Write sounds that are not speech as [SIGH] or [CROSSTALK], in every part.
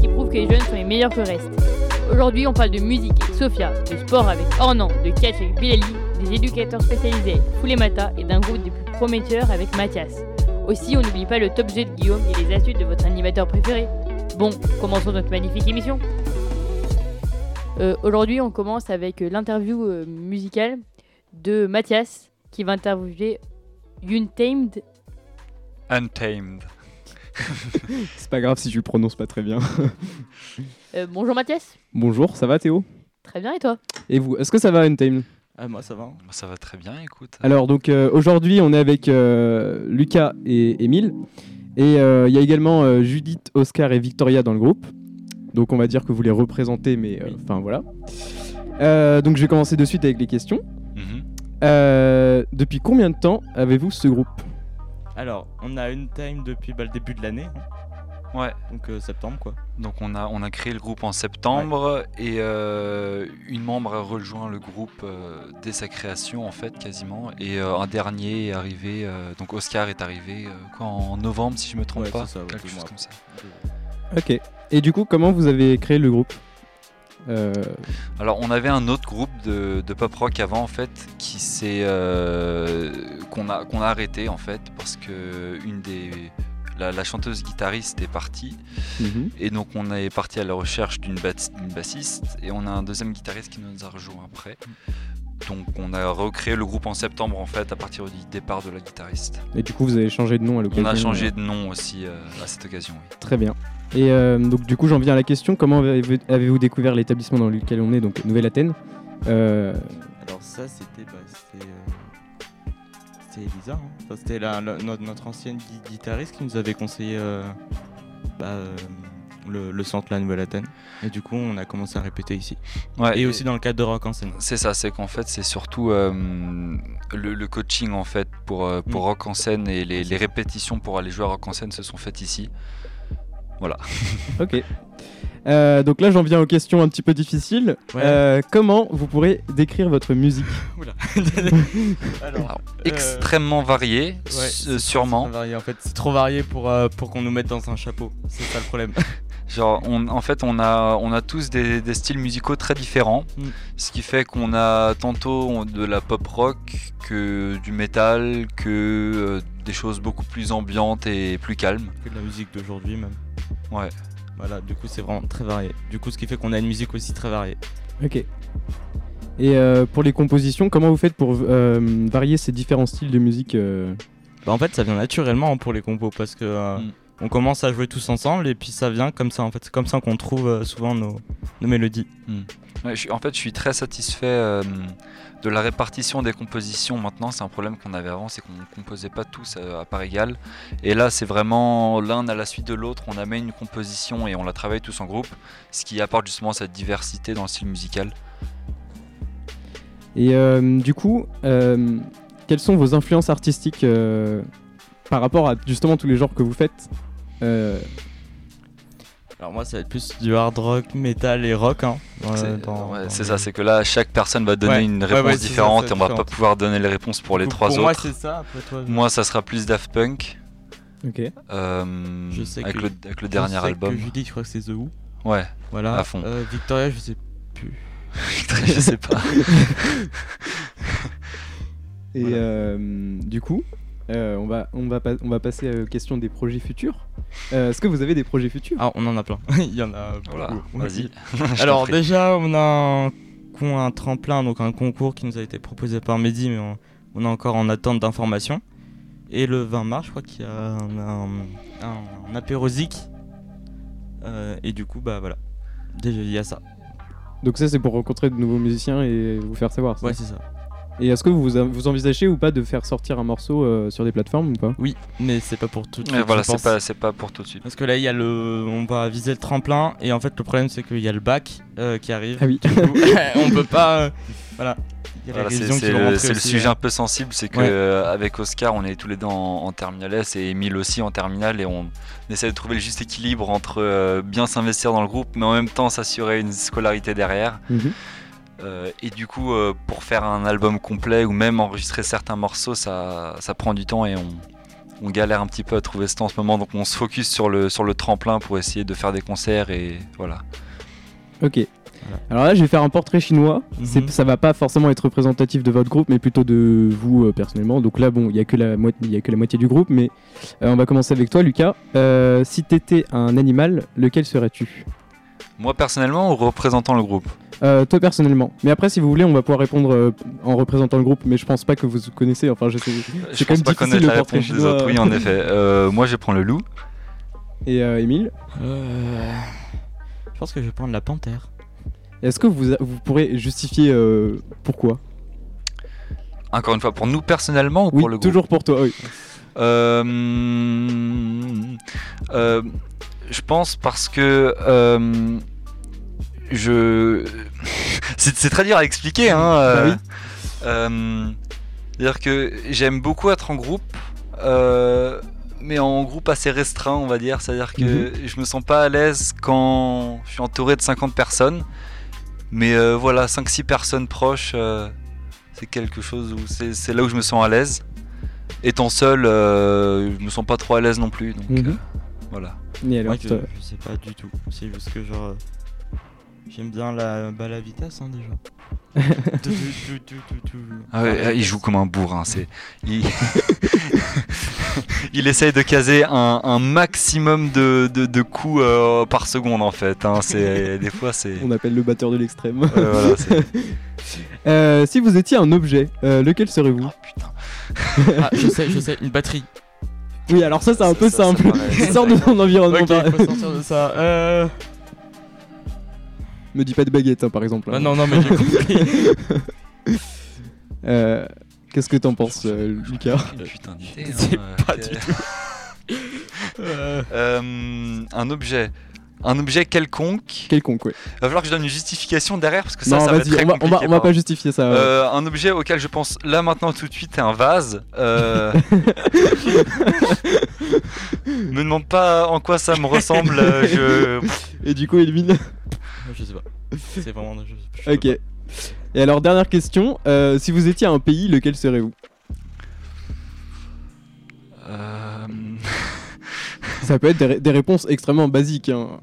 qui prouve que les jeunes sont les meilleurs que le reste. Aujourd'hui, on parle de musique avec Sophia, de sport avec Ornan, de catch avec Bilali, des éducateurs spécialisés avec Foulemata et d'un groupe des plus prometteurs avec Mathias. Aussi, on n'oublie pas le top G de Guillaume et les astuces de votre animateur préféré. Bon, commençons notre magnifique émission. Euh, Aujourd'hui, on commence avec euh, l'interview euh, musicale de Mathias qui va interviewer Untamed. Untamed. [LAUGHS] C'est pas grave si tu le prononces pas très bien. [LAUGHS] Euh, bonjour Mathias. Bonjour, ça va Théo? Très bien et toi? Et vous, est-ce que ça va Untamed? Ah, moi ça va. Bah, Ça va très bien, écoute. Alors donc euh, aujourd'hui on est avec euh, Lucas et Émile. Et euh, il y a également euh, Judith, Oscar et Victoria dans le groupe. Donc on va dire que vous les représentez, mais euh, enfin voilà. Euh, donc je vais commencer de suite avec les questions. Mhm. Euh, depuis combien de temps avez-vous ce groupe? Alors, on a une time depuis bah, le début de l'année, hein. Ouais, donc euh, septembre quoi. donc on a, on a créé le groupe en septembre et euh, une membre a rejoint le groupe euh, dès sa création en fait quasiment et euh, un dernier est arrivé, euh, donc Oscar est arrivé euh, quoi, en novembre si je me trompe Ouais, pas, c'est ça, ouais, quelque deux chose mois comme ça. Ok. Et du coup, comment vous avez créé le groupe? Euh, Alors on avait un autre groupe de, de pop rock avant en fait qui s'est euh, qu'on a qu'on a arrêté en fait parce que une des la, la chanteuse guitariste est partie mhm. et donc on est parti à la recherche d'une bassiste et on a un deuxième guitariste qui nous a rejoint après. Donc on a recréé le groupe en septembre en fait à partir du départ de la guitariste. Et du coup, vous avez changé de nom à On l'occasion a changé de nom aussi euh, à cette occasion. oui. Très bien. Et euh, donc du coup, j'en viens à la question comment avez-vous découvert l'établissement dans lequel on est, donc Nouvelle-Athènes? Euh, Alors, ça c'était. Bah, c'était. euh, C'était Elisa, hein. C'était notre, notre ancienne gui- guitariste qui nous avait conseillé euh, bah, euh, le, le centre La Nouvelle-Athènes. Et du coup, on a commencé à répéter ici. Ouais, Et aussi dans le cadre de Rock en scène. C'est ça, c'est qu'en fait c'est surtout euh, le, le coaching en fait pour, pour Mm. rock en scène et les, les répétitions pour aller jouer à rock en scène se sont faites ici. [LAUGHS] Ok. Euh, donc là, j'en viens aux questions un petit peu difficiles. Ouais. Euh, comment vous pourrez décrire votre musique [LAUGHS] Oula. [LAUGHS] Alors, Alors, Extrêmement varié, ouais, sûrement. varié, en fait, c'est trop varié pour, euh, pour qu'on nous mette dans un chapeau. C'est ça le problème. Genre, on- en fait, on a, on a tous des, des styles musicaux très différents, Mm. ce qui fait qu'on a tantôt de la pop rock que du métal, que euh, des choses beaucoup plus ambiantes et plus calmes. que de la musique d'aujourd'hui même. Ouais. Voilà, du coup c'est vraiment très varié. Du coup ce qui fait qu'on a une musique aussi très variée. Ok. Et euh, pour les compositions, comment vous faites pour euh, varier ces différents styles de musique euh? Bah en fait ça vient naturellement pour les compos parce que euh, Mm. On commence à jouer tous ensemble et puis ça vient comme ça en fait. C'est comme ça qu'on trouve euh, souvent nos, nos mélodies. Ouais, je suis- en fait, je suis très satisfait euh, de la répartition des compositions. Maintenant, c'est un problème qu'on avait avant, c'est qu'on ne composait pas tous à, à part égale. Et là, c'est vraiment l'un à la suite de l'autre. On amène une composition et on la travaille tous en groupe, ce qui apporte justement cette diversité dans le style musical. Et euh, du coup, euh, quelles sont vos influences artistiques euh, par rapport à justement tous les genres que vous faites? Euh, Alors moi ça va être plus du hard rock, metal et rock. Hein, C'est dans- ouais, dans c'est les- ça, c'est que là, chaque personne va donner Ouais, une réponse ouais, c'est ça, différente et on va pas pouvoir donner les réponses pour les trois pour moi autres. c'est ça, après toi. Moi, ça sera plus Daft Punk. Ok. euh, Je sais avec, que- le, avec le je dernier sais album. Que Julie je crois que c'est The Who. Ouais, Voilà. À fond. Euh, Victoria je sais plus. [LAUGHS] je sais pas. [LAUGHS] Et Voilà. euh, du coup, euh, on, va, on, va on va passer aux questions des projets futurs. Euh, Est-ce que vous avez des projets futurs? Ah on en a plein. [LAUGHS] Il y en a Voilà, beaucoup. vas-y. [LAUGHS] Alors déjà, on a un, tremplin, donc un concours qui nous a été proposé par Mehdi, mais on, on est encore en attente d'informations. Et le 20 mars, je crois qu'il y a un, un, un apérosique. Euh, et du coup, bah voilà. Déjà, il y a ça. Donc ça, c'est pour rencontrer de nouveaux musiciens et vous faire savoir. ça. Ouais, c'est ça. Et est-ce que vous, vous envisagez ou pas de faire sortir un morceau euh, sur des plateformes ou pas? Oui, mais c'est pas pour tout de suite. voilà, c'est pas, pour tout de suite. Parce que là, il y a le, on va viser le tremplin et en fait, le problème c'est qu'il y a le bac euh, qui arrive. Ah oui. Du coup, [LAUGHS] [LAUGHS] on peut pas. euh, voilà. C'est le, sujet hein. un peu sensible, c'est que Ouais. euh, avec Oscar, on est tous les deux en, en terminale S et Emile aussi en terminale et on essaie de trouver le juste équilibre entre euh, bien s'investir dans le groupe mais en même temps s'assurer une scolarité derrière. Mhm. Euh, et du coup, euh, pour faire un album complet ou même enregistrer certains morceaux, ça, ça prend du temps et on, on galère un petit peu à trouver ce temps en ce moment, donc on se focus sur le, sur le tremplin pour essayer de faire des concerts et voilà. Ok. Alors là, je vais faire un portrait chinois. Mhm. Ça va pas forcément être représentatif de votre groupe, mais plutôt de vous euh, personnellement. Donc là, bon, il y a que la moitié, il y a que la moitié du groupe, mais on va commencer avec toi, Lucas. Si t'étais un animal, lequel serais-tu? Moi personnellement, ou représentant le groupe Euh, Toi personnellement. Mais après, si vous voulez, on va pouvoir répondre euh, en représentant le groupe. Mais je pense pas que vous connaissez. Enfin, je sais. Je quand pense même pas connaître le la réponse des autres. Oui, en effet. [LAUGHS] Euh, moi, je prends le loup. Et euh, Émile, Euh, Je pense que je vais prendre la panthère. est-ce que vous, vous pourrez justifier euh, pourquoi? Encore une fois, pour nous personnellement ou Oui, pour le groupe? toujours pour toi. Oui. Euh, euh, je pense parce que euh, je. c'est très dur à expliquer, hein. euh, Bah oui. euh, C'est-à-dire que j'aime beaucoup être en groupe, euh, mais en groupe assez restreint, on va dire. C'est-à-dire que je me sens pas à l'aise quand je suis entouré de 50 personnes. Mais euh, voilà, 5-6 personnes proches, euh, c'est quelque chose où c'est là où je me sens à l'aise. Étant seul, euh, je me sens pas trop à l'aise non plus. Donc Mhm. euh, voilà. Et alors, Moi, je, sais pas du tout. C'est juste que genre. euh, J'aime bien la, bah, la vitesse hein, déjà. [LAUGHS] Ah ouais, Ah, il joue comme un bourrin. C'est, il... [LAUGHS] il essaye de caser un, un maximum de, de, de coups euh, par seconde en fait. hein. C'est, [LAUGHS] des fois, c'est. On appelle le batteur de l'extrême. Euh, voilà, Euh, si vous étiez un objet, euh, lequel serez-vous? Oh, putain. Ah, je sais, je sais, une batterie. Oui, alors ça, c'est un peu ça- simple. Sors [LAUGHS] de ton environnement. Ok, faut sortir de ça. Euh... Me dis pas de baguette, hein, par exemple. Bah hein. non, non, mais j'ai compris. [LAUGHS] Euh, Qu'est-ce que t'en penses, euh, Lucas? Une putain [LAUGHS] d'idée. C'est hein, pas euh, du tout. Euh, Euh, un objet. Un objet quelconque. Quelconque, ouais. Il va falloir que je donne une justification derrière parce que ça, non, ça va être très on va, on compliqué. va, on va par pas justifier ça. Euh, un objet auquel je pense là maintenant tout de suite c'est un vase. Euh... [LAUGHS] me demande pas en quoi ça me ressemble. euh, Je... Et du coup, Elvin [LAUGHS] je sais pas. C'est vraiment. Je, je peux Ok. Et alors, dernière question. euh, si vous étiez un pays, lequel serez-vous? Euh, Ça peut être des, ré- des réponses extrêmement basiques. hein.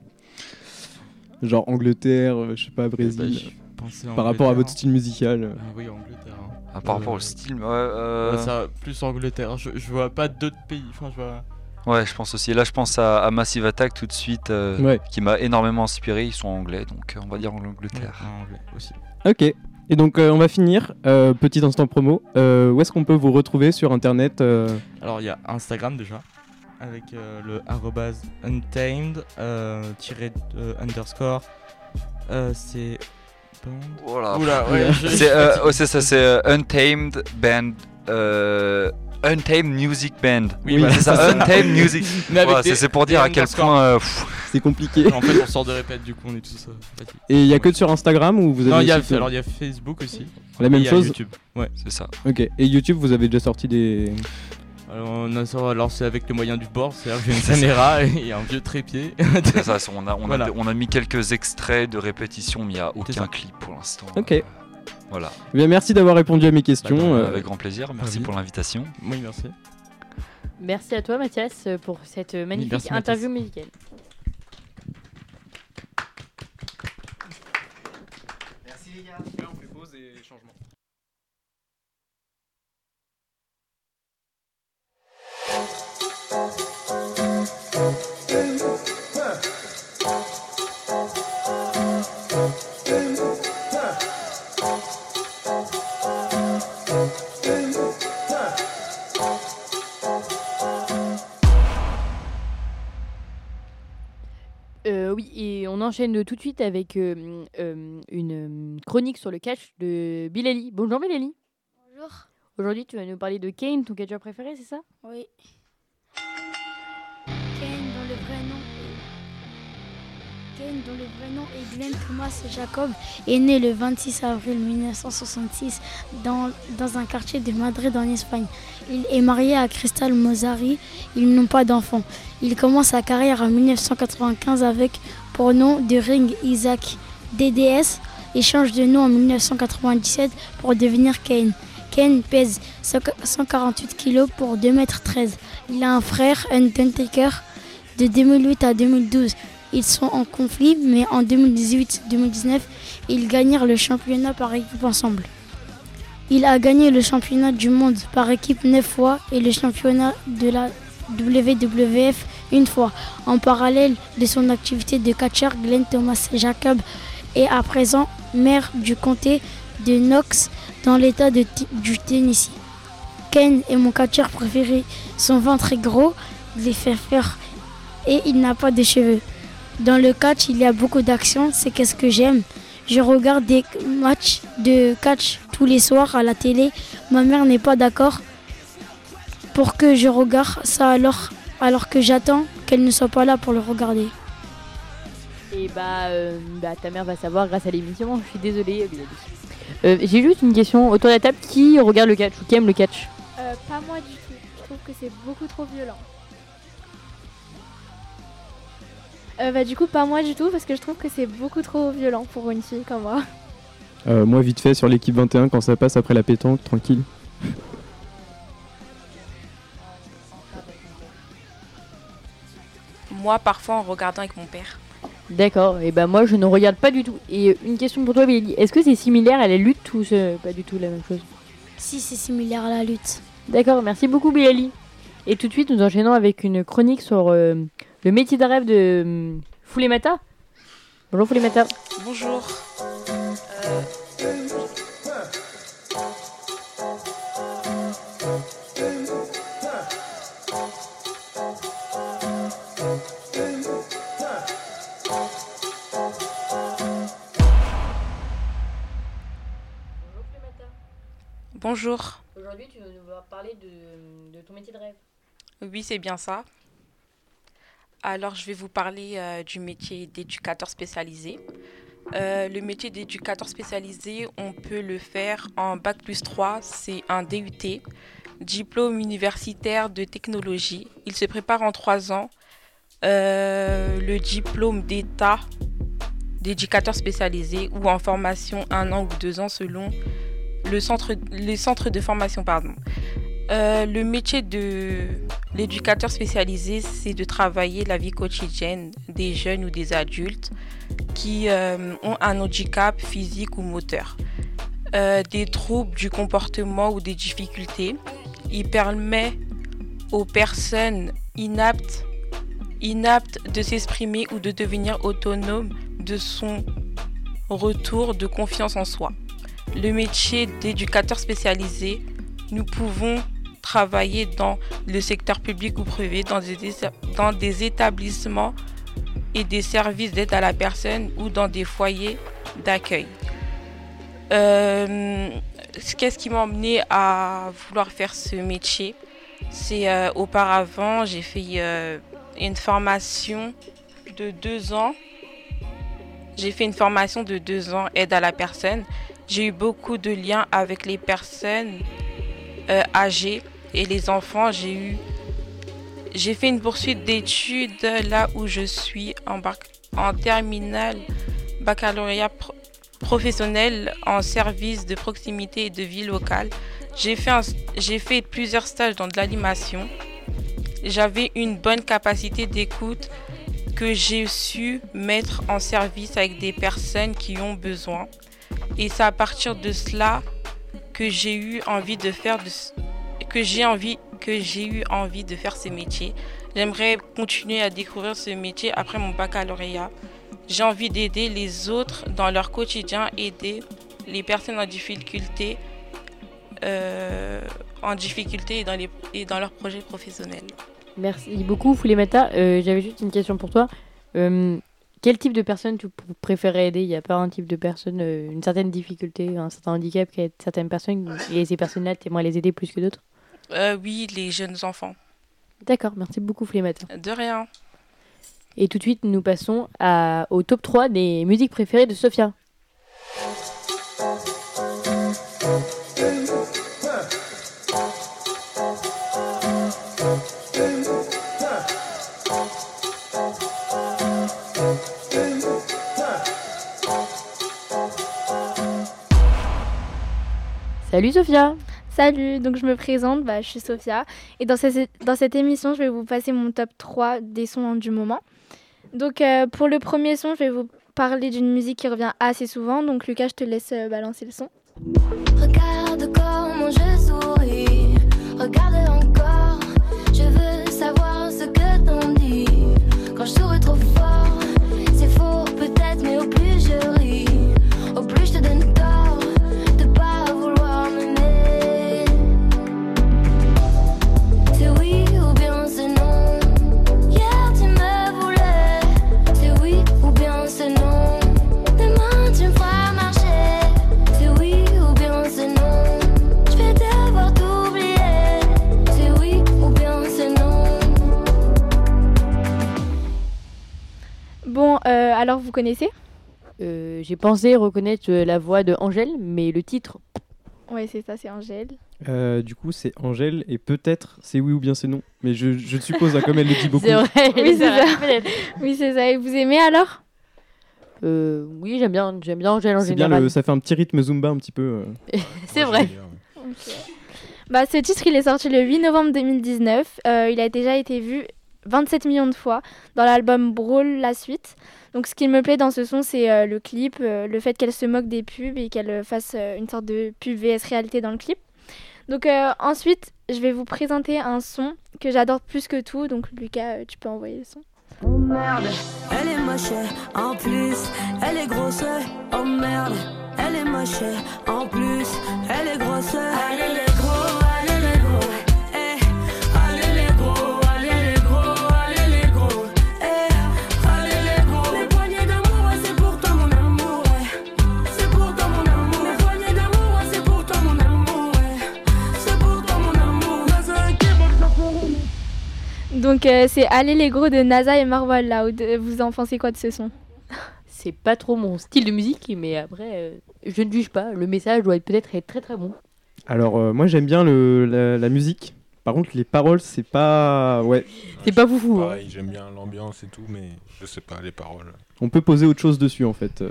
Genre Angleterre, euh, je sais pas. Brésil. Bah, pensais par rapport à votre style musical. euh. hein. Ah oui, Angleterre. hein. ah, par rapport au Euh, style, ouais, euh, ça, plus Angleterre. Je, je vois pas d'autres pays. Enfin, je vois. ouais, je pense aussi. Là, je pense à, à Massive Attack tout de suite, euh, Ouais. qui m'a énormément inspiré. Ils sont anglais, donc euh, on va dire en Angleterre. Ouais, en anglais aussi. Ok. Et donc, euh, on va finir. euh, petit instant promo. Euh, où est-ce qu'on peut vous retrouver sur internet euh, Alors, il y a Instagram déjà. Avec euh, le arrobase untamed euh, tiré euh, underscore. Euh, c'est. band? Voilà. Oula, ouais. je- C'est euh, oh, c'est ça, c'est euh, Untamed Band. euh, Untamed Music Band. Oui, c'est ça, c'est ça. Untamed Music. [LAUGHS] Voilà, des- c'est c'est pour dire à quel point. euh, C'est compliqué. En fait, on sort de répète, du coup, on est tous. fatigués. Et il y a que sur Instagram ou vous avez Non, il y a, alors il y a Facebook aussi. La Et même a chose YouTube. Ouais. c'est ça. Ok. Et YouTube, vous avez déjà sorti des. Alors, on a ça, alors c'est avec le moyen du bord, c'est-à-dire que j'ai une [LAUGHS] caméra et un vieux trépied. C'est ça, c'est- on, a, on, a- Voilà. on a mis quelques extraits de répétition, mais il n'y a aucun clip pour l'instant. Ok. Euh, voilà, Eh bien, merci d'avoir répondu à mes questions. Bah, rien, euh, avec grand plaisir. Merci oui. pour l'invitation. oui, merci. Merci à toi, Mathias, pour cette magnifique merci, interview Mathias. musicale. Merci les gars. Euh, oui, et on enchaîne tout de suite avec euh, euh, une chronique sur le catch de Bilali. Bonjour Bilali. Bonjour. Aujourd'hui, tu vas nous parler de Kane, ton catcheur préféré, c'est ça? Oui. Kane, dont le vrai nom est Glenn Thomas Jacob, est né le 26 avril 1966 dans, dans un quartier de Madrid en Espagne. Il est marié à Cristal Mozari. Ils n'ont pas d'enfants. Il commence sa carrière en 1995 avec pour nom de ring Isaac DDS et change de nom en 1997 pour devenir Kane. Ken pèse 148 kg pour 2,13 m. Il a un frère, Undertaker, de 2008 à 2012. Ils sont en conflit, mais en 2018-2019, ils gagnèrent le championnat par équipe ensemble. Il a gagné le championnat du monde par équipe 9 fois et le championnat de la WWF une fois. En parallèle de son activité de catcheur, Glenn Thomas Jacob est à présent maire du comté de Knox dans l'état du Tennessee. Ken est mon catcheur préféré. Son ventre est gros, il est fait et il n'a pas de cheveux. Dans le catch, il y a beaucoup d'action, c'est qu'est-ce que j'aime. Je regarde des matchs de catch tous les soirs à la télé. Ma mère n'est pas d'accord pour que je regarde ça alors, alors que j'attends qu'elle ne soit pas là pour le regarder. Et bah, euh, bah ta mère va savoir grâce à l'émission, je suis désolée. Euh, J'ai juste une question autour de la table, qui regarde le catch ou qui aime le catch? Euh, Pas moi du tout, je trouve que c'est beaucoup trop violent. Euh, bah du coup pas moi du tout parce que je trouve que c'est beaucoup trop violent pour une fille comme moi. Euh, moi vite fait sur l'équipe 21 quand ça passe après la pétanque, tranquille. Moi parfois en regardant avec mon père. D'accord, et bah moi je ne regarde pas du tout. Et une question pour toi Billy, est-ce que c'est similaire à la lutte ou c'est pas du tout la même chose? Si c'est similaire à la lutte. D'accord, merci beaucoup Billy. Et tout de suite nous enchaînons avec une chronique sur euh, le métier de rêve de euh, Foulemata. Bonjour Foulemata. Bonjour. Euh, Bonjour. Aujourd'hui tu vas nous parler de, de ton métier de rêve. Oui, c'est bien ça. Alors, je vais vous parler euh, du métier d'éducateur spécialisé. Euh, le métier d'éducateur spécialisé, on peut le faire en Bac plus 3, c'est un DUT, diplôme universitaire de technologie. Il se prépare en trois ans. Euh, le diplôme d'État d'éducateur spécialisé ou en formation un an ou deux ans selon les centres de formation. Pardon. Le métier de l'éducateur spécialisé, c'est de travailler la vie quotidienne des jeunes ou des adultes qui euh, ont un handicap physique ou moteur, euh, des troubles du comportement ou des difficultés. Il permet aux personnes inaptes, inaptes de s'exprimer ou de devenir autonomes de son retour de confiance en soi. Le métier d'éducateur spécialisé, nous pouvons travailler dans le secteur public ou privé, dans des, établissements et des services d'aide à la personne ou dans des foyers d'accueil. Euh, Qu'est-ce qui m'a emmené à vouloir faire ce métier? C'est euh, auparavant, j'ai fait euh, une formation de deux ans. J'ai fait une formation de deux ans, aide à la personne. J'ai eu beaucoup de liens avec les personnes âgées et les enfants, j'ai eu j'ai fait une poursuite d'études là où je suis en, en terminale baccalauréat professionnel en service de proximité et de vie locale. J'ai fait, j'ai fait plusieurs stages dans de l'animation. J'avais une bonne capacité d'écoute que j'ai su mettre en service avec des personnes qui ont besoin. Et c'est à partir de cela que j'ai eu envie de faire de, que j'ai envie que j'ai eu envie de faire ce métier. J'aimerais continuer à découvrir ce métier après mon baccalauréat. J'ai envie d'aider les autres dans leur quotidien, aider les personnes en difficulté, euh, en difficulté et dans, leurs projets professionnels. Merci beaucoup, Foulemata. Euh, J'avais juste une question pour toi. Euh, quel type de personne tu préférais aider? Il n'y a pas un type de personne, une certaine difficulté, un certain handicap qui certaines personnes et ces personnes-là, tu aimerais les aider plus que d'autres? Euh, Oui, les jeunes enfants. D'accord, merci beaucoup Flémata. De rien. Et tout de suite, nous passons à, au top 3 des musiques préférées de Sophia. Salut Sophia Salut, donc je me présente, bah, je suis Sophia. Et dans cette, émission, je vais vous passer mon top 3 des sons du moment. Donc euh, pour le premier son, je vais vous parler d'une musique qui revient assez souvent. Donc Lucas, je te laisse euh, balancer le son. Euh, alors vous connaissez? Euh, J'ai pensé reconnaître euh, la voix de Angèle, mais le titre, Ouais, c'est ça, c'est Angèle. Euh, du coup, c'est Angèle et peut-être c'est oui ou bien c'est non. Mais je, je suppose, hein, comme elle le dit beaucoup. [LAUGHS] c'est vrai. Oui, c'est ça. peut-être. Oui, c'est ça. Et vous aimez alors? Euh, oui, j'aime bien, j'aime bien Angèle en C'est bien, général. le, ça fait un petit rythme zumba un petit peu. euh. [LAUGHS] C'est vrai. Bah, ce titre, il est sorti le 8 novembre 2019. Euh, il a déjà été vu 27 millions de fois dans l'album Brawl La Suite. Donc, ce qui me plaît dans ce son, c'est euh, le clip, euh, le fait qu'elle se moque des pubs et qu'elle euh, fasse euh, une sorte de pub VS réalité dans le clip. Donc, euh, ensuite, je vais vous présenter un son que j'adore plus que tout. Donc, Lucas, euh, tu peux envoyer le son. Oh merde, elle est moche, en plus, elle est grosse, oh merde, elle est moche, en plus, elle est grosse, Donc, euh, c'est Allez les gros de NASA et Marvel Loud. Vous en pensez quoi de ce son? C'est pas trop mon style de musique, mais après, euh, je ne juge pas. Le message doit être- peut-être être très très bon. Alors, euh, moi j'aime bien le, la, la musique. Par contre, les paroles, c'est pas. Ouais. C'est pas foufou. hein. J'aime bien l'ambiance et tout, mais je sais pas les paroles. On peut poser autre chose dessus en fait.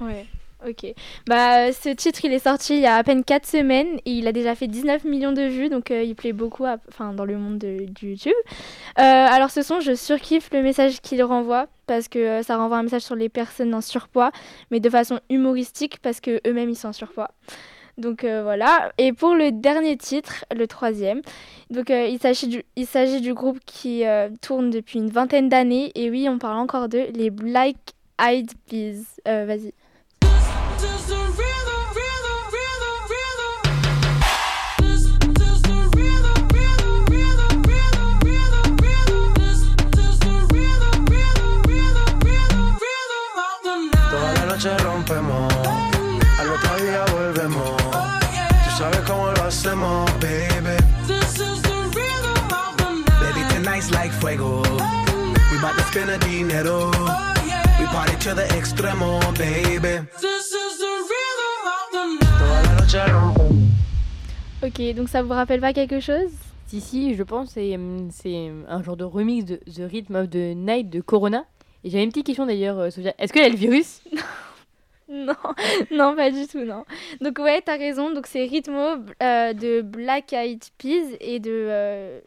Ouais, ok. Bah, ce titre, il est sorti il y a à peine 4 semaines et il a déjà fait 19 millions de vues, donc euh, il plaît beaucoup enfin, dans le monde de- du YouTube. Euh, alors, ce son, je surkiffe le message qu'il renvoie parce que euh, ça renvoie un message sur les personnes en surpoids, mais de façon humoristique parce que eux-mêmes ils sont en surpoids. Donc voilà. Et pour le dernier titre, le troisième, donc il s'agit du, groupe qui tourne depuis une vingtaine d'années. Et oui, on parle encore d'eux, les Black Eyed Peas. Vas-y. Bout to spend a dinero. We party to the extremo, baby. Toda la noche rompemos. Ok, donc ça vous rappelle pas quelque chose? Si, si, je pense c'est hum, c'est un genre de remix de The Rhythm of the Night de Corona. Et j'avais une petite question d'ailleurs, euh, Sophia. Est-ce qu'elle a le virus? [LAUGHS] Non, non, pas du tout, non. Donc ouais, t'as raison. Donc c'est Rhythmo euh, de Black Eyed Peas et de euh,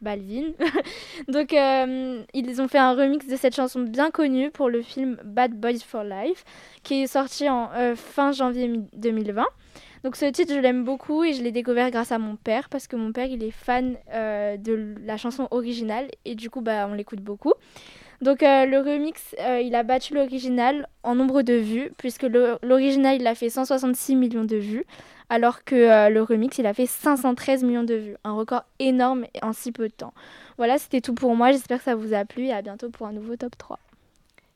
Balvin. [LAUGHS] Donc euh, ils ont fait un remix de cette chanson bien connue pour le film Bad Boys for Life, qui est sorti en euh, fin janvier mi- 2020. Donc ce titre, je l'aime beaucoup et je l'ai découvert grâce à mon père parce que mon père, il est fan euh, de la chanson originale et du coup, bah, on l'écoute beaucoup. Donc le remix, il a battu l'original en nombre de vues, puisque l'original, il a fait 166 millions de vues, alors que euh, le remix, il a fait 513 millions de vues. Un record énorme en si peu de temps. Voilà, c'était tout pour moi. J'espère que ça vous a plu et à bientôt pour un nouveau top 3.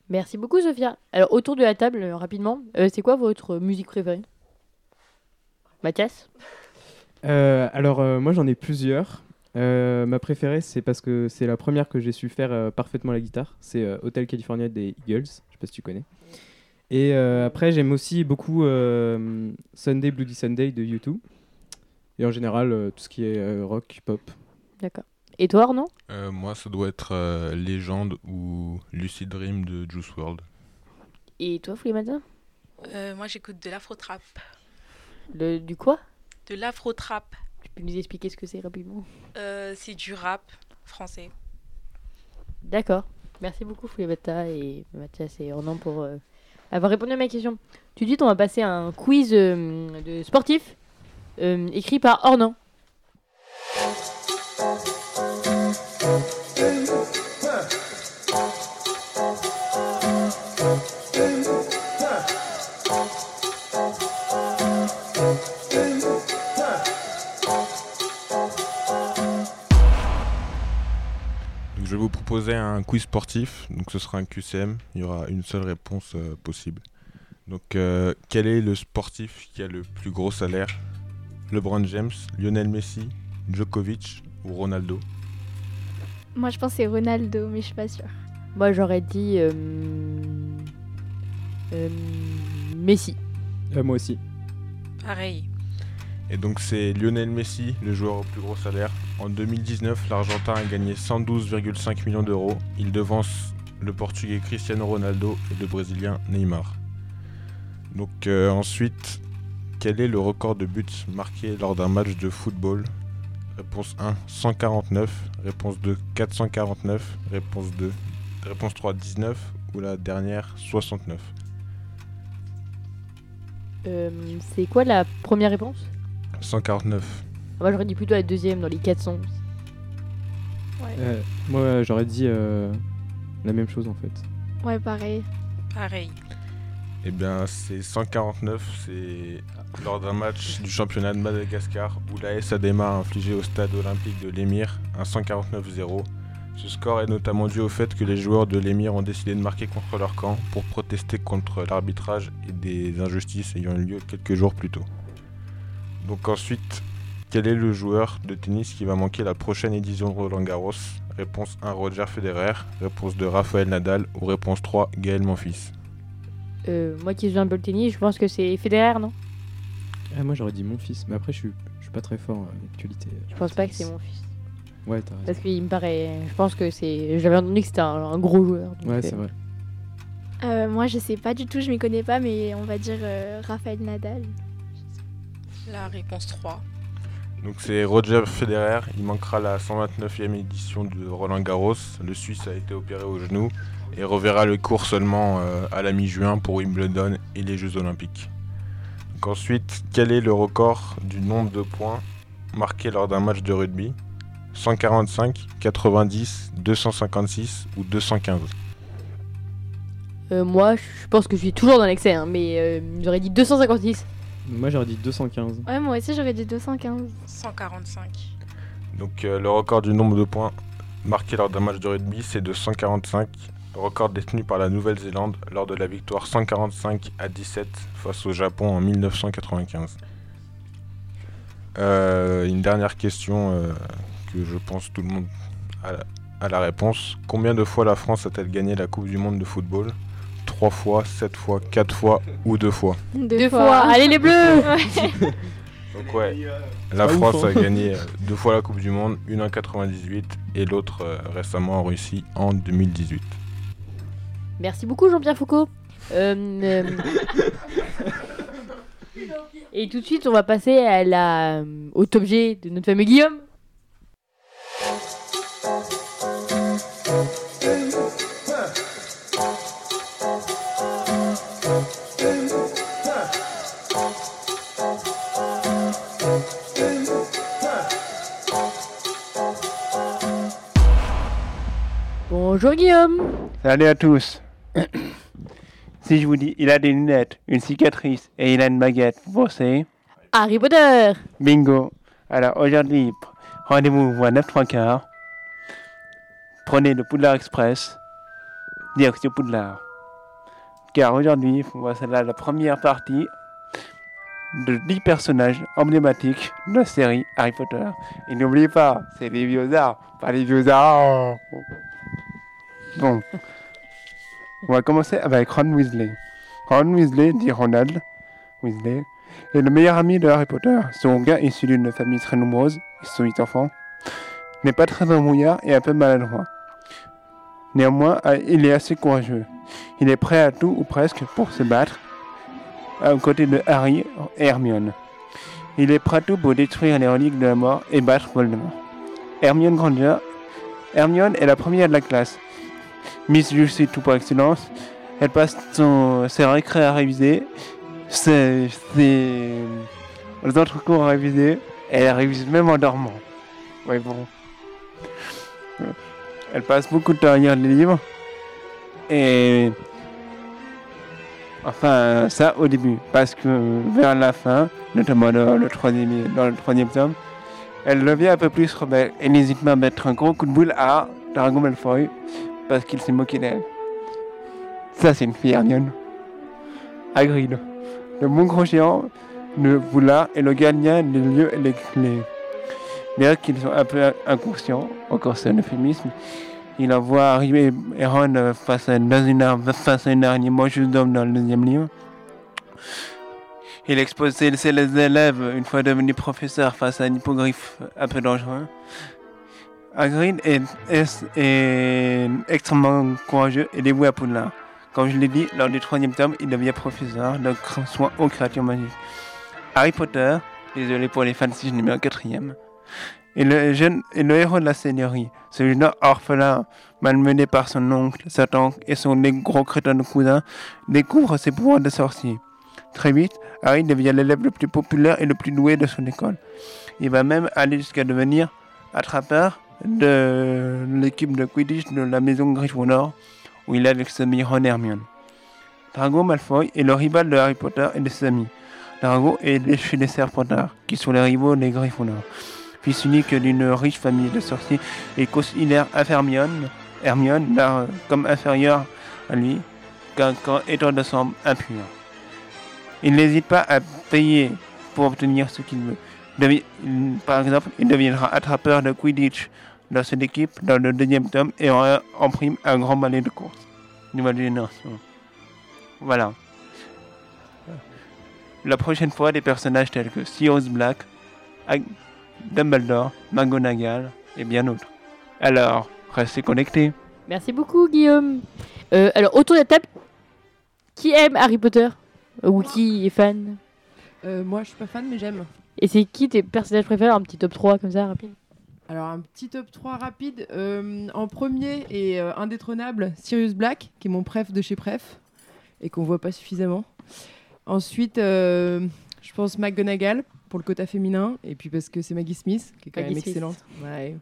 Merci beaucoup, Sophia. Alors, autour de la table, euh, rapidement, euh, c'est quoi votre musique préférée? Mathias? Euh, alors, euh, moi j'en ai plusieurs. Euh, ma préférée, c'est parce que c'est la première que j'ai su faire euh, parfaitement la guitare. C'est euh, Hotel California des Eagles. Je sais pas si tu connais. Et euh, après, j'aime aussi beaucoup euh, Sunday Bloody Sunday de U2. Et en général, euh, tout ce qui est euh, rock, pop. D'accord. Et toi, Arnaud? Euh, moi, ça doit être euh, Légende ou Lucid Dream de Juice WRLD. Et toi, Euh, moi, j'écoute de l'afro-trap. Du quoi? De l'afro-trap. Tu peux nous expliquer ce que c'est rapidement? Euh, c'est du rap français. D'accord. Merci beaucoup Foulimata et Mathias et Ornan pour euh, avoir répondu à ma question. De suite, on va passer à un quiz euh, de sportif euh, écrit par Ornan. Vais vous proposer un quiz sportif. Donc ce sera un QCM. Il y aura une seule réponse euh, possible. Donc euh, quel est le sportif qui a le plus gros salaire? LeBron James, Lionel Messi, Djokovic ou Ronaldo? Moi, je pense que c'est Ronaldo, mais je suis pas sûre. Moi, j'aurais dit euh, euh, Messi. Euh, moi aussi. Pareil. Et donc c'est Lionel Messi, le joueur au plus gros salaire. En 2019, l'Argentin a gagné 112,5 millions d'euros. Il devance le Portugais Cristiano Ronaldo et le Brésilien Neymar. Donc euh, ensuite, quel est le record de buts marqués lors d'un match de football? Réponse 1, 149. Réponse 2, 449. Réponse 2, réponse 3, 19. Ou la dernière, 69. Euh, c'est quoi la première réponse? 149. Moi, j'aurais dit plutôt la deuxième dans les 400. Euh, moi, j'aurais dit euh, la même chose en fait. Ouais, pareil. Pareil. Eh bien, c'est 149, c'est lors d'un match du championnat de Madagascar où l'AS Adema a infligé au stade olympique de l'Émir un 149-0. Ce score est notamment dû au fait que les joueurs de l'Émir ont décidé de marquer contre leur camp pour protester contre l'arbitrage et des injustices ayant eu lieu quelques jours plus tôt. Donc ensuite, quel est le joueur de tennis qui va manquer la prochaine édition de Roland Garros? Réponse 1, Roger Federer. Réponse 2, Raphaël Nadal. Ou réponse 3, Gaël Monfils. Euh, moi qui joue un peu le tennis, je pense que c'est Federer, non? Ah, moi, j'aurais dit mon fils, mais après, je suis, je suis pas très fort à l'actualité. Je pense pas que c'est mon fils. Ouais, t'as raison. Parce qu'il me paraît. Je pense que c'est. J'avais entendu que c'était un, un gros joueur. donc, Ouais, euh, c'est vrai. Euh, moi, je sais pas du tout, je m'y connais pas, mais on va dire euh, Raphaël Nadal. La réponse 3. Donc c'est Roger Federer, il manquera la 129e édition de Roland Garros. Le Suisse a été opéré au genou et reverra le cours seulement euh, à la mi-juin pour Wimbledon et les Jeux Olympiques. Donc ensuite, quel est le record du nombre de points marqués lors d'un match de rugby? 145, 90, 256 ou 215 euh, moi, je pense que je suis toujours dans l'excès, hein, mais euh, j'aurais dit 256. Moi, j'aurais dit 215. Ouais, moi aussi, j'aurais dit 215. 145. Donc euh, le record du nombre de points marqués lors d'un match de rugby, c'est de 145. Record détenu par la Nouvelle-Zélande lors de la victoire 145 à 17 face au Japon en 1995. Euh, une dernière question euh, que je pense tout le monde a la, a la réponse. Combien de fois la France a-t-elle gagné la Coupe du Monde de football? 3 fois, 7 fois, 4 fois ou 2 fois Deux, fois. Allez les bleus [LAUGHS] Donc ouais, la France hein. a gagné euh, deux fois la Coupe du Monde, une en 98 et l'autre euh, récemment en Russie en 2018. Merci beaucoup Jean-Pierre Foucault. Euh, euh, Et tout de suite, on va passer à la, euh, au top G de notre fameux Guillaume. Bonjour Guillaume. Salut à tous. [COUGHS] si je vous dis, il a des lunettes, une cicatrice et il a une baguette, vous pensez Harry Potter. Bingo. Alors aujourd'hui, rendez-vous à 9 3 quarts. Prenez le Poudlard Express. Direction Poudlard. Car aujourd'hui, là la première partie de 10 personnages emblématiques de la série Harry Potter. Et n'oubliez pas, c'est les vieux arts, pas les vieux arts. Bon. On va commencer avec Ron Weasley. Ron Weasley, dit Ronald Weasley, est le meilleur ami de Harry Potter. Son gars, issu d'une famille très nombreuse, ils sont huit enfants, n'est pas très embrouillard et un peu maladroit. Néanmoins, euh, il est assez courageux. Il est prêt à tout ou presque pour se battre aux côtés de Harry et Hermione. Il est prêt à tout pour détruire les reliques de la mort et battre Voldemort. Hermione Granger. Hermione est la première de la classe. Miss Juicy tout par excellence. Elle passe son, ses récrés à réviser. Ses, les autres cours à réviser. Elle révise même en dormant. Ouais, bon. Elle passe beaucoup de temps à lire les livres. Et. Enfin, ça au début. Parce que vers la fin, notamment dans le troisième, dans le troisième tome, elle devient un peu plus rebelle et n'hésite pas à mettre un gros coup de boule à Dragon Malfoy parce qu'il s'est moqué d'elle. Ça, c'est une fille Hermione. Hagrid. Le bon gros géant de Boula est le gardien des lieux et des clés. Bien qu'ils sont un peu inconscients, encore c'est un euphémisme, il en voit arriver Aaron face à, une, face à une araignée mangeuse d'homme dans le deuxième livre. Il expose ses élèves, une fois devenu professeur, face à un hippogriffe un peu dangereux. Hagrid est, extrêmement courageux et dévoué à Poudlard. Comme je l'ai dit, lors du troisième tome, il devient professeur de soins aux créatures magiques. Harry Potter, désolé pour les fans si je n'ai mis un quatrième, est le, jeune, est le héros de la seigneurie. Celui-là, orphelin, malmené par son oncle, sa tante et son gros crétin de cousin, découvre ses pouvoirs de sorcier. Très vite, Harry devient l'élève le plus populaire et le plus doué de son école. Il va même aller jusqu'à devenir attrapeur de l'équipe de Quidditch de la maison Gryffondor, où il est avec amis Ron et Hermione. Drago Malfoy est le rival de Harry Potter et de amis. Drago est né chez les Serpentards, qui sont les rivaux des Gryffondor. Fils unique d'une riche famille de sorciers, il considère Hermione, Hermione là, comme inférieure à lui, car, car étant de sang impur. Il n'hésite pas à payer pour obtenir ce qu'il veut. Par exemple, il deviendra attrapeur de Quidditch dans cette équipe dans le deuxième tome et aura en prime un grand balai de course. Nouvelle génération. Voilà. La prochaine fois, des personnages tels que Sirius Black, Ag- Dumbledore, McGonagall et bien d'autres. Alors, restez connectés. Merci beaucoup, Guillaume. Euh, alors, autour de la table, qui aime Harry Potter? Ou qui est fan? Euh, moi, je suis pas fan, mais j'aime. Et c'est qui tes personnages préférés? Un petit top 3 comme ça, rapide. Alors, un petit top 3 rapide. Euh, en premier et euh, indétrônable, Sirius Black, qui est mon préf de chez Pref, et qu'on voit pas suffisamment. Ensuite, euh, je pense McGonagall, pour le quota féminin, et puis parce que c'est Maggie Smith, qui est quand Maggie même excellente. Ouais.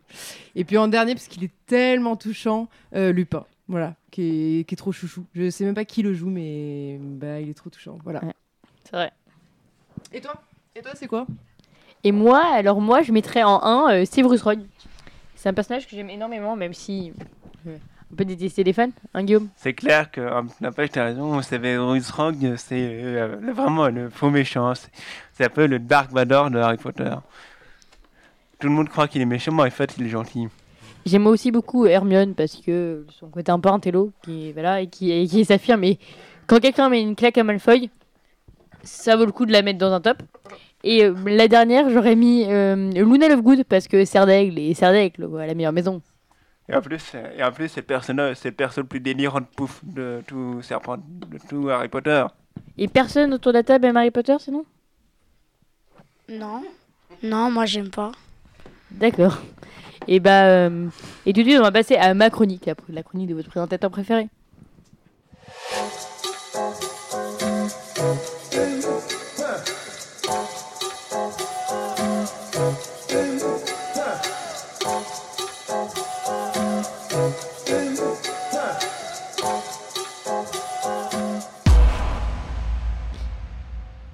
Et puis en dernier, parce qu'il est tellement touchant, Lupin. Voilà, qui est, qui est trop chouchou. Je sais même pas qui le joue, mais bah, il est trop touchant. Voilà. C'est vrai. Et toi? Et toi, c'est quoi? Et moi, alors moi, je mettrais en 1 Severus Rogue. C'est un personnage que j'aime énormément, même si on peut détester les fans, hein Guillaume? C'est clair que, euh, Napage, t'as raison, Severus Rogue, c'est euh, le- vraiment le faux méchant. C'est- C'est un peu le Dark Vador de Harry Potter. Tout le monde croit qu'il est méchant, mais en fait, il est gentil. J'aime aussi beaucoup Hermione parce que son côté un peu intello qui, voilà, et qui, et qui s'affirme. Et quand quelqu'un met une claque à Malfoy, ça vaut le coup de la mettre dans un top. Et euh, la dernière, j'aurais mis euh, Luna Lovegood parce que Serdaigle et Serdaigle, quoi, la meilleure maison. Et en plus, euh, et en plus c'est le personnage, c'est le perso le plus délirant de pouf de tout serpent, de tout Harry Potter. Et personne autour de la table aime Harry Potter, sinon? Non. Non, moi j'aime pas. D'accord. Et bah, euh, et tout de suite, on va passer à ma chronique, la, la chronique de votre présentateur préféré.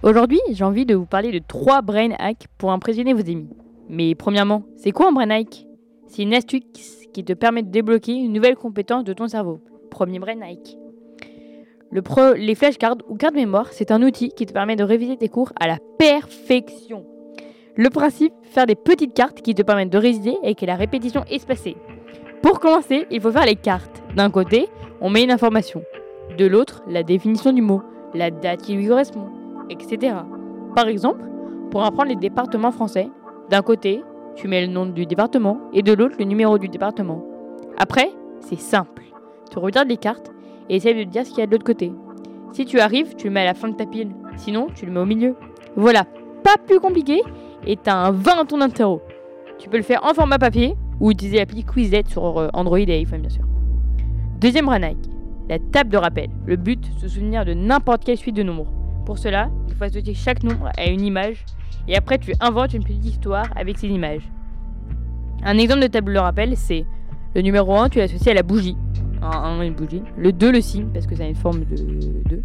Aujourd'hui, j'ai envie de vous parler de trois brain hacks pour impressionner vos amis. Mais premièrement, c'est quoi un brain hack? C'est une astuce qui te permet de débloquer une nouvelle compétence de ton cerveau. Premier brain hack. Le les flashcards ou cartes mémoire, c'est un outil qui te permet de réviser tes cours à la perfection. Le principe, faire des petites cartes qui te permettent de réviser et que la répétition espacée. Pour commencer, il faut faire les cartes. D'un côté, on met une information. De l'autre, la définition du mot, la date qui lui correspond, etc. Par exemple, pour apprendre les départements français, d'un côté, tu mets le nom du département et de l'autre, le numéro du département. Après, c'est simple. Tu regardes les cartes et essayes de dire ce qu'il y a de l'autre côté. Si tu arrives, tu le mets à la fin de ta pile. Sinon, tu le mets au milieu. Voilà, pas plus compliqué et t'as un 20 à ton interro. Tu peux le faire en format papier ou utiliser l'appli Quizlet sur euh, Android et iPhone bien sûr. Deuxième ranac, la table de rappel. Le but, se souvenir de n'importe quelle suite de nombres. Pour cela, il faut associer chaque nombre à une image et après tu inventes une petite histoire avec ces images. Un exemple de table de rappel, c'est le numéro 1, tu l'associes à la bougie. Un 1, une bougie. Le 2, le signe, parce que ça a une forme de 2.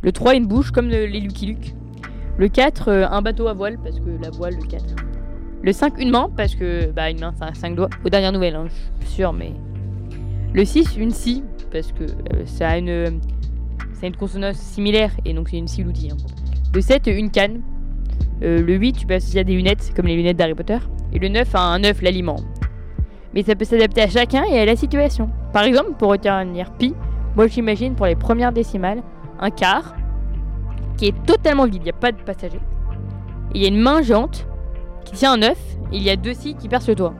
Le 3, une bouche, comme le- les Lucky Luke. Le 4, euh, un bateau à voile, parce que la voile, le 4. Le 5, une main, parce que bah, une main, ça a 5 doigts. Aux dernières nouvelles, hein, je suis sûr, mais. Le 6, une scie, parce que euh, ça a une. A une consonance similaire, et donc c'est une scie l'outil. hein. Le 7, une canne. Euh, le 8, tu peux associer à des lunettes, comme les lunettes d'Harry Potter. Et le 9, à un œuf, l'aliment. Mais ça peut s'adapter à chacun et à la situation. Par exemple, pour retenir pi, moi j'imagine pour les premières décimales, un quart qui est totalement vide, il n'y a pas de passager. Il y a une main géante qui tient un œuf, et il y a deux scies qui percent le toit.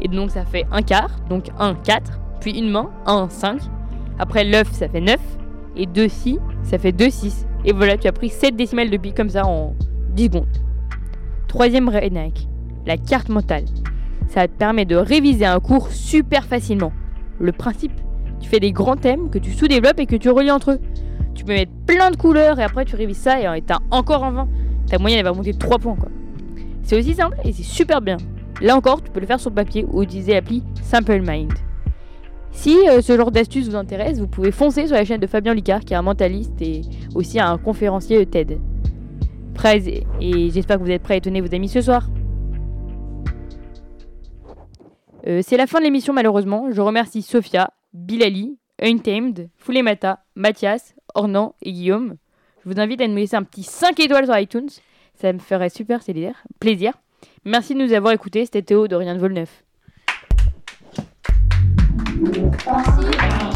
Et donc ça fait un quart, donc 1, 4, puis une main, 1, 5. Après l'œuf, ça fait 9, et deux scies, ça fait 2, 6. Et voilà, tu as pris 7 décimales de pi comme ça en 10 secondes. Troisième rénac, la carte mentale. Ça te permet de réviser un cours super facilement. Le principe, tu fais des grands thèmes que tu sous-développes et que tu relis entre eux. Tu peux mettre plein de couleurs et après tu révises ça et t'as encore en 20. Ta moyenne va monter de 3 points quoi. C'est aussi simple et c'est super bien. Là encore, tu peux le faire sur papier ou utiliser l'appli Simple Mind. Si euh, ce genre d'astuce vous intéresse, vous pouvez foncer sur la chaîne de Fabien Licard qui est un mentaliste et aussi un conférencier TED. Prêts et j'espère que vous êtes prêts à étonner vos amis ce soir. Euh, c'est la fin de l'émission malheureusement. Je remercie Sophia, Bilali, Untamed, Foulemata, Mathias, Ornan et Guillaume. Je vous invite à nous laisser un petit 5 étoiles sur iTunes. Ça me ferait super plaisir. Merci de nous avoir écoutés. C'était Théo de Rien de Vol 啊